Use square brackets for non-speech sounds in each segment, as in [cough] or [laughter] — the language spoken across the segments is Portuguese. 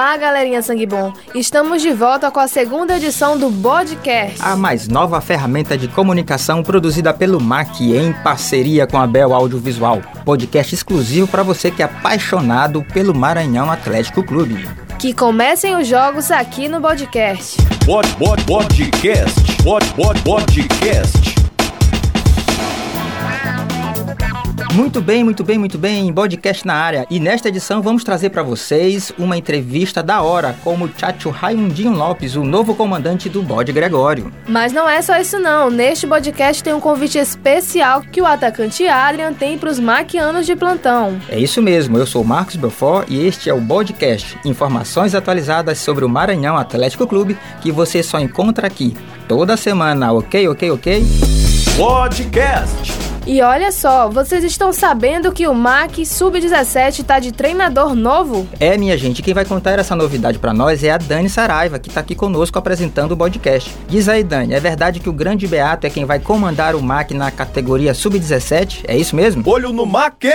Olá, galerinha sangue bom. Estamos de volta com a segunda edição do Podcast. A mais nova ferramenta de comunicação produzida pelo MAC em parceria com a Bel Audiovisual. Podcast exclusivo para você que é apaixonado pelo Maranhão Atlético Clube. Que comecem os jogos aqui no podcast. Pod, pod, podcast. Pod, pod, podcast. Muito bem, muito bem, muito bem. Podcast na área. E nesta edição vamos trazer para vocês uma entrevista da hora com o muchacho Raimundinho Lopes, o novo comandante do Bode Gregório. Mas não é só isso não. Neste podcast tem um convite especial que o atacante Adrian tem para os maquianos de plantão. É isso mesmo. Eu sou Marcos Belfort e este é o Podcast. Informações atualizadas sobre o Maranhão Atlético Clube que você só encontra aqui toda semana, ok, ok, ok? Podcast. E olha só, vocês estão sabendo que o MAC Sub-17 tá de treinador novo? É, minha gente, quem vai contar essa novidade para nós é a Dani Saraiva, que tá aqui conosco apresentando o podcast. Diz aí, Dani, é verdade que o grande Beato é quem vai comandar o MAC na categoria Sub-17? É isso mesmo? Olho no MAC!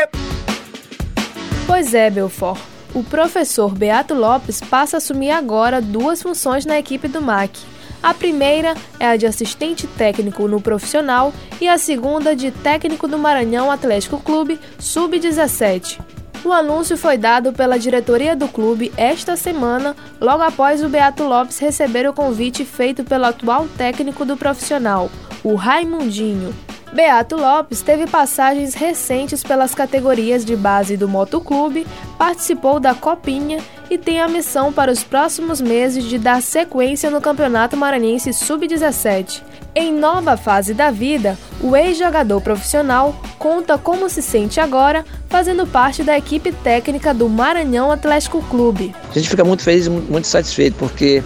Pois é, Belfort. O professor Beato Lopes passa a assumir agora duas funções na equipe do MAC a primeira é a de assistente técnico no profissional e a segunda de técnico do Maranhão Atlético Clube Sub-17. O anúncio foi dado pela diretoria do clube esta semana, logo após o Beato Lopes receber o convite feito pelo atual técnico do profissional, o Raimundinho. Beato Lopes teve passagens recentes pelas categorias de base do Motoclube, participou da Copinha e tem a missão para os próximos meses de dar sequência no Campeonato Maranhense Sub-17. Em nova fase da vida, o ex-jogador profissional conta como se sente agora fazendo parte da equipe técnica do Maranhão Atlético Clube. A gente fica muito feliz muito satisfeito porque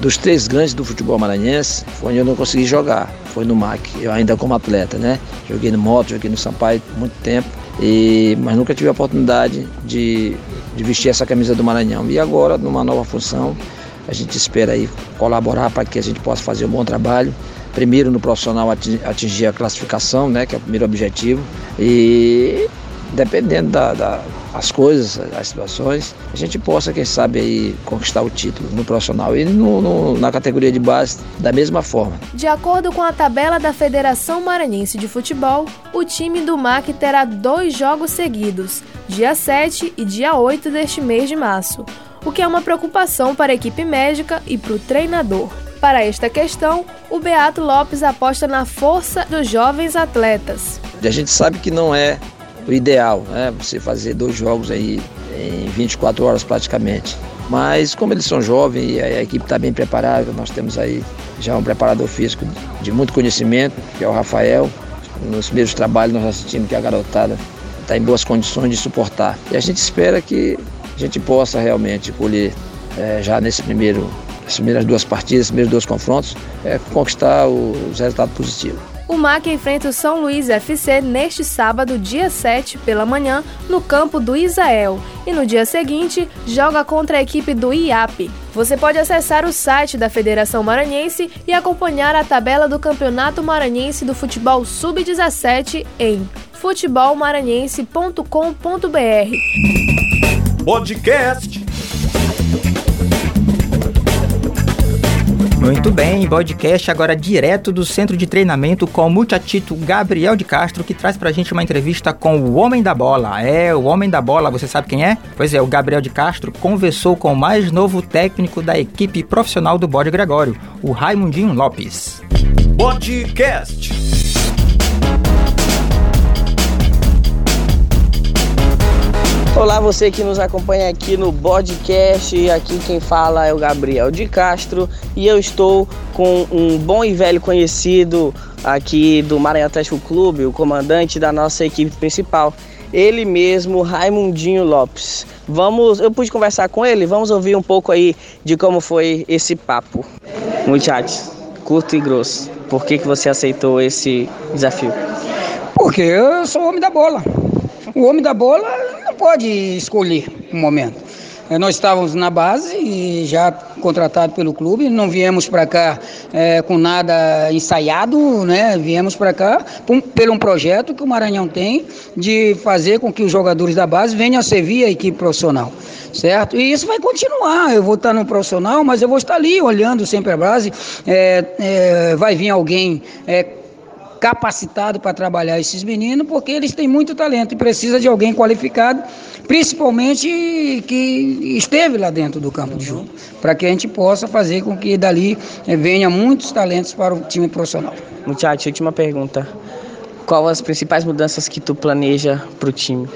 dos três grandes do futebol maranhense, foi onde eu não consegui jogar, foi no MAC, eu ainda como atleta, né? Joguei no Moto, joguei no Sampaio muito tempo, e, mas nunca tive a oportunidade de, de vestir essa camisa do Maranhão. E agora, numa nova função, a gente espera aí colaborar para que a gente possa fazer um bom trabalho. Primeiro no profissional atingir a classificação, né, que é o primeiro objetivo, e dependendo das da, as coisas, as situações, a gente possa, quem sabe, aí, conquistar o título no profissional e no, no, na categoria de base da mesma forma. De acordo com a tabela da Federação Maranhense de Futebol, o time do MAC terá dois jogos seguidos, dia 7 e dia 8 deste mês de março, o que é uma preocupação para a equipe médica e para o treinador. Para esta questão, o Beato Lopes aposta na força dos jovens atletas. A gente sabe que não é o ideal, né? Você fazer dois jogos aí em 24 horas praticamente. Mas como eles são jovens e a equipe está bem preparada, nós temos aí já um preparador físico de muito conhecimento, que é o Rafael. Nos primeiros trabalhos nós assistimos que a garotada está em boas condições de suportar. E a gente espera que a gente possa realmente colher é, já nesse primeiro, nas primeiras duas partidas, primeiros dois confrontos, é, conquistar os resultados positivos. O MAC enfrenta o São Luís FC neste sábado, dia 7, pela manhã, no campo do Isael. E no dia seguinte, joga contra a equipe do IAP. Você pode acessar o site da Federação Maranhense e acompanhar a tabela do Campeonato Maranhense do Futebol Sub-17 em futebolmaranhense.com.br. Podcast Muito bem, podcast agora direto do centro de treinamento com o muchachito Gabriel de Castro, que traz pra gente uma entrevista com o Homem da Bola. É, o Homem da Bola, você sabe quem é? Pois é, o Gabriel de Castro conversou com o mais novo técnico da equipe profissional do Bode Gregório, o Raimundinho Lopes. Podcast. Olá, você que nos acompanha aqui no podcast. Aqui quem fala é o Gabriel de Castro e eu estou com um bom e velho conhecido aqui do Maranhão Atlético Clube, o comandante da nossa equipe principal, ele mesmo, Raimundinho Lopes. Vamos, eu pude conversar com ele, vamos ouvir um pouco aí de como foi esse papo. Muchachos, curto e grosso, por que, que você aceitou esse desafio? Porque eu sou homem da bola. O homem da bola não pode escolher um momento. É, nós estávamos na base e já contratado pelo clube, não viemos para cá é, com nada ensaiado, né? Viemos para cá por, pelo um projeto que o Maranhão tem de fazer com que os jogadores da base venham a servir a equipe profissional. certo? E isso vai continuar. Eu vou estar no profissional, mas eu vou estar ali olhando sempre a base. É, é, vai vir alguém capacitado para trabalhar esses meninos, porque eles têm muito talento e precisa de alguém qualificado, principalmente que esteve lá dentro do campo de jogo, para que a gente possa fazer com que dali eh, venha muitos talentos para o time profissional. Muchacho, última pergunta. Qual as principais mudanças que tu planeja para o time?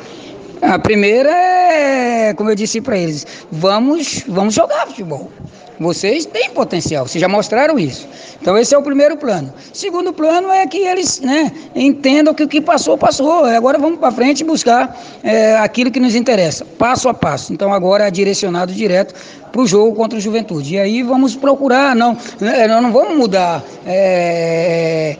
A primeira é, como eu disse para eles, vamos, vamos jogar futebol. Vocês têm potencial, vocês já mostraram isso. Então esse é o primeiro plano. Segundo plano é que eles né, entendam que o que passou, passou. Agora vamos para frente buscar é, aquilo que nos interessa, passo a passo. Então agora é direcionado direto para o jogo contra o Juventude. E aí vamos procurar, não, né, nós não vamos mudar é,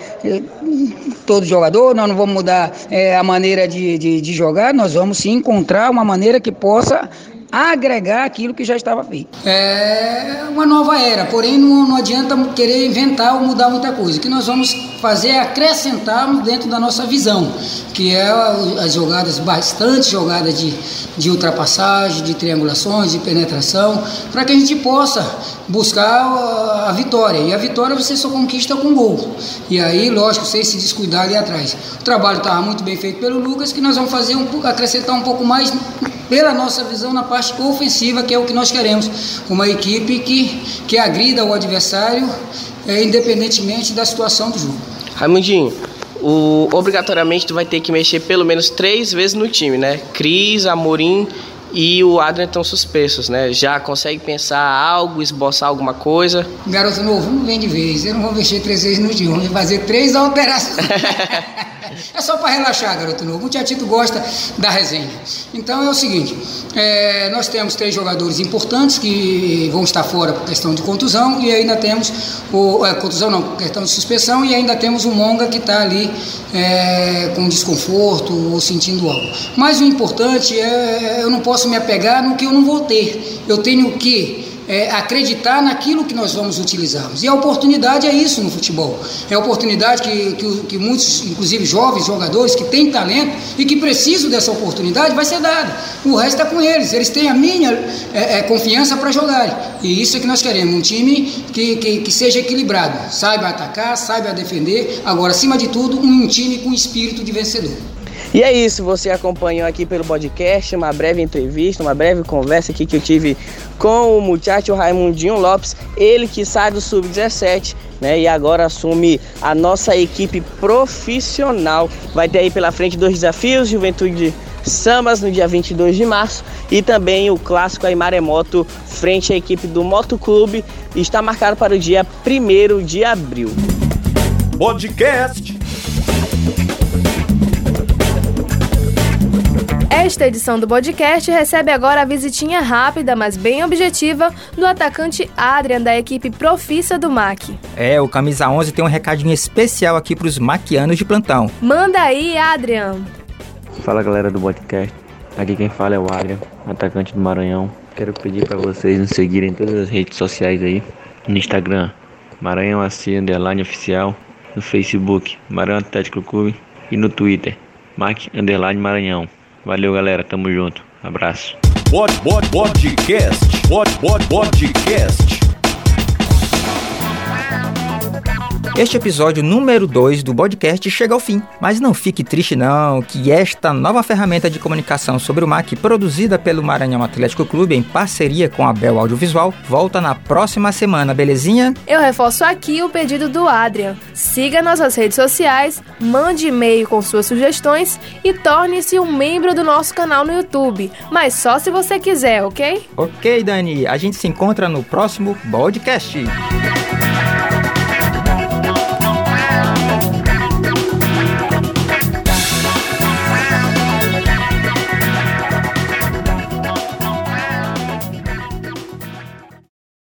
todo jogador, nós não vamos mudar é, a maneira de, de, de jogar, nós vamos sim encontrar uma maneira que possa agregar aquilo que já estava feito. É uma nova era, porém não, não adianta querer inventar ou mudar muita coisa. O que nós vamos fazer é acrescentar dentro da nossa visão, que é as jogadas, bastante jogadas de, de ultrapassagem, de triangulações, de penetração, para que a gente possa buscar a vitória. E a vitória você só conquista com gol. E aí, lógico, sem se descuidar ali atrás. O trabalho estava muito bem feito pelo Lucas, que nós vamos fazer um, acrescentar um pouco mais pela nossa visão na parte ofensiva, que é o que nós queremos. Uma equipe que, que agrida o adversário, é, independentemente da situação do jogo. Raimundinho, o, obrigatoriamente tu vai ter que mexer pelo menos três vezes no time, né? Cris, Amorim e o Adrian estão suspensos, né? Já consegue pensar algo, esboçar alguma coisa? Garoto novo, não vem de vez. Eu não vou mexer três vezes no time, vou fazer três alterações. [laughs] É só para relaxar, garoto novo. O Tiatito gosta da resenha. Então é o seguinte: é, nós temos três jogadores importantes que vão estar fora por questão de contusão, e ainda temos o. É, contusão não, questão de suspensão, e ainda temos o Monga que está ali é, com desconforto ou sentindo algo. Mas o importante é eu não posso me apegar no que eu não vou ter. Eu tenho que é, acreditar naquilo que nós vamos utilizarmos. E a oportunidade é isso no futebol. É a oportunidade que, que, que muitos, inclusive jovens jogadores que têm talento e que precisam dessa oportunidade, vai ser dada. O resto é com eles. Eles têm a minha é, é, confiança para jogarem. E isso é que nós queremos. Um time que, que, que seja equilibrado. Saiba atacar, saiba defender. Agora, acima de tudo, um time com espírito de vencedor. E é isso, você acompanhou aqui pelo podcast uma breve entrevista, uma breve conversa aqui que eu tive com o muchacho Raimundinho Lopes, ele que sai do Sub-17, né, e agora assume a nossa equipe profissional. Vai ter aí pela frente dois desafios, Juventude Samas no dia 22 de março e também o clássico aí Maremoto frente à equipe do Motoclube está marcado para o dia 1 de abril. Podcast Esta edição do podcast recebe agora a visitinha rápida, mas bem objetiva, do atacante Adrian, da equipe Profissa do MAC. É, o Camisa 11 tem um recadinho especial aqui para os maquianos de plantão. Manda aí, Adrian! Fala galera do podcast, aqui quem fala é o Adrian, atacante do Maranhão. Quero pedir para vocês nos seguirem em todas as redes sociais aí, no Instagram, Maranhão AC Underline Oficial, no Facebook, Maranhão Atlético Clube e no Twitter, Mac Underline Maranhão. Valeu, galera. Tamo junto. Abraço. Pod, pod, podcast. Pod, pod, podcast. Este episódio número 2 do podcast chega ao fim, mas não fique triste não, que esta nova ferramenta de comunicação sobre o MAC, produzida pelo Maranhão Atlético Clube em parceria com a Bel Audiovisual, volta na próxima semana, belezinha? Eu reforço aqui o pedido do Adrian. Siga nossas redes sociais, mande e-mail com suas sugestões e torne-se um membro do nosso canal no YouTube, mas só se você quiser, ok? Ok, Dani, a gente se encontra no próximo podcast.